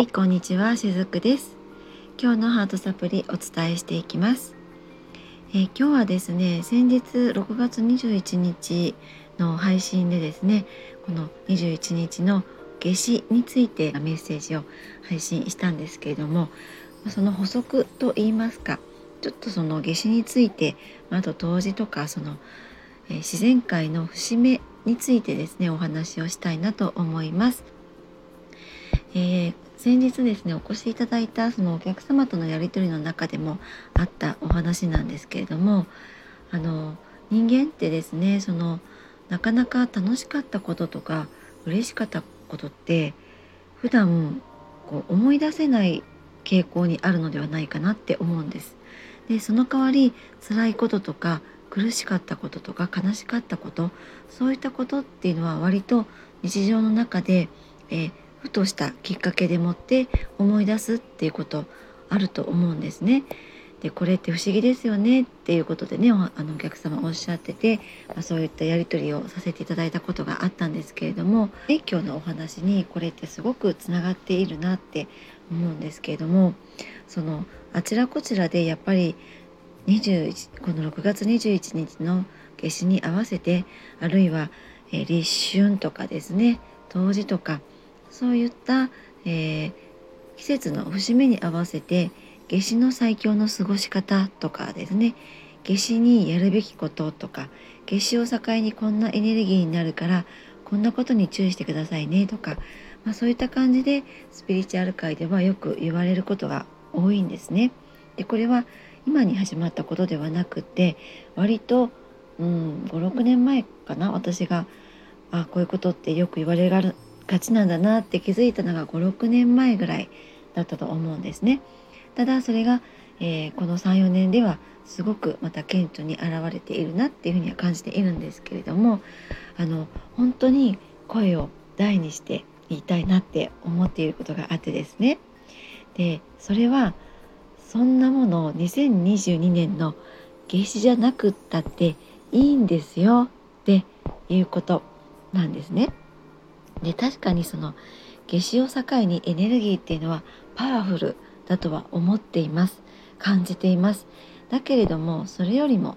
はい、こんにちは、しずくです。今日のハートサプリお伝えしていきます。えー今日はですね、先日6月21日の配信でですね、この21日の夏至についてメッセージを配信したんですけれども、その補足と言いますか、ちょっとその夏至について、あと冬至とかその、え自然界の節目についてですね、お話をしたいなと思います。えー先日ですねお越しいただいたそのお客様とのやり取りの中でもあったお話なんですけれどもあの人間ってですねそのなかなか楽しかったこととか嬉しかったことって普段こう思い出せない傾向にあるのではないかなって思うんです。でその代わり辛いこととか苦しかったこととか悲しかったことそういったことっていうのは割と日常の中で、えーふとしたきっかけでもって思い出すっていうことあると思うんですね。でこれって不思議ですよねっていうことでねおあのお客様おっしゃってて、まあ、そういったやり取りをさせていただいたことがあったんですけれども今日のお話にこれってすごくつながっているなって思うんですけれどもそのあちらこちらでやっぱり21この6月21日の夏至に合わせてあるいは、え立春とかですね冬至とかそういった、えー季節の節目に合わせて夏至の最強の過ごし方とかですね夏至にやるべきこととか夏至を境にこんなエネルギーになるからこんなことに注意してくださいねとか、まあ、そういった感じでスピリチュアル界ではよく言われることが多いんですね。でこれは今に始まったことではなくて割と、うん、56年前かな私があこういうことってよく言われがちなんだなって気づいたのが56年前ぐらいだったと思うんですね。ただそれが、えーこの34年ではすごくまた顕著に現れているなっていうふうには感じているんですけれどもあの本当に声を大にして言いたいなって思っていることがあってですねでそれはそんなものを2022年の夏至じゃなくったっていいんですよっていうことなんですね。で確かにその夏至を境にエネルギーっていうのはパワフルだとは思っています。感じています。だけれどもそれよりも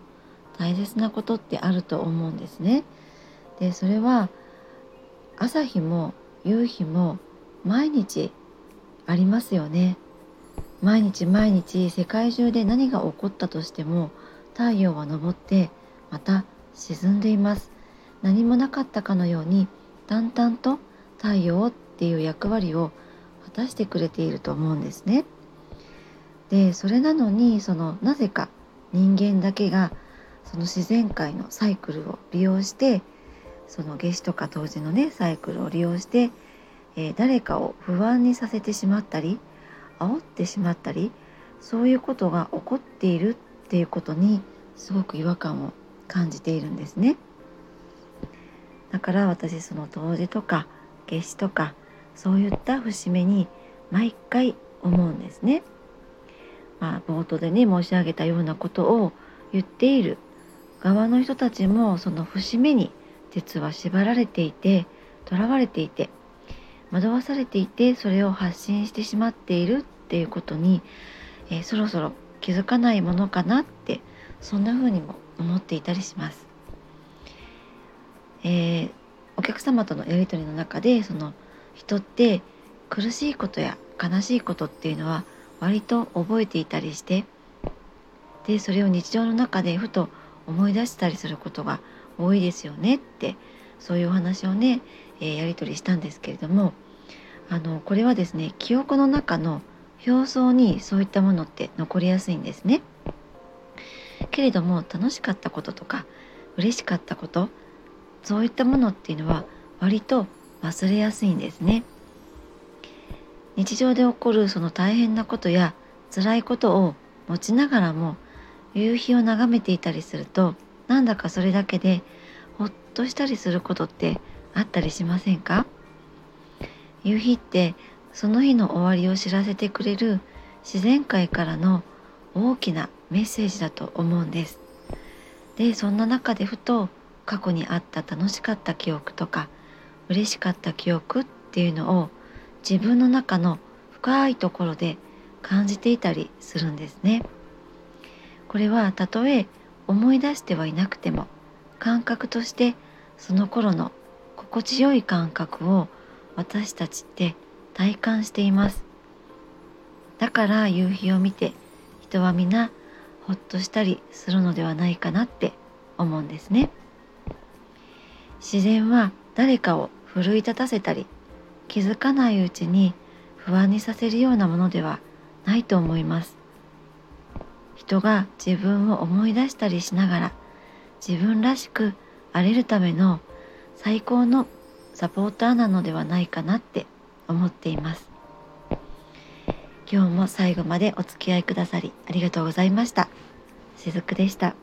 大切なことってあると思うんですね。でそれは朝日も夕日も毎日ありますよね。毎日毎日世界中で何が起こったとしても太陽は昇ってまた沈んでいます。何もなかったかのように淡々と太陽っていう役割を果たしてくれていると思うんですね。でそれなのにそのなぜか人間だけがその自然界のサイクルを利用してその夏至とか冬至のねサイクルを利用して、えー誰かを不安にさせてしまったり煽ってしまったりそういうことが起こっているっていうことにすごく違和感を感じているんですね。だから私その冬至とか夏至とかそういった節目に毎回思うんですね。まあ、冒頭でね申し上げたようなことを言っている側の人たちもその節目に実は縛られていて囚われていて惑わされていてそれを発信してしまっているっていうことに、えーそろそろ気づかないものかなってそんな風にも思っていたりします。えーお客様とのやり取りの中でその人って苦しいことや悲しいことっていうのは割と覚えていたりしてでそれを日常の中でふと思い出したりすることが多いですよねってそういうお話をね、えーやり取りしたんですけれどもあのこれはですね記憶の中の表層にそういったものって残りやすいんですね。けれども楽しかったこととか嬉しかったことそういったものっていうのは割と忘れやすいんですね。日常で起こるその大変なことや辛いことを持ちながらも夕日を眺めていたりするとなんだかそれだけでほっとしたりすることってあったりしませんか？夕日ってその日の終わりを知らせてくれる自然界からの大きなメッセージだと思うんです。でそんな中でふと過去にあった楽しかった記憶とか嬉しかった記憶っていうのを自分の中の深いところで感じていたりするんですね。これはたとえ思い出してはいなくても感覚としてその頃の心地よい感覚を私たちって体感していますだから夕日を見て人は皆ほっとしたりするのではないかなって思うんですね自然は誰かを奮い立たせたり気づかないうちに不安にさせるようなものではないと思います。人が自分を思い出したりしながら自分らしくあれるための最高のサポーターなのではないかなって思っています。今日も最後までお付き合いくださりありがとうございました。しずくでした。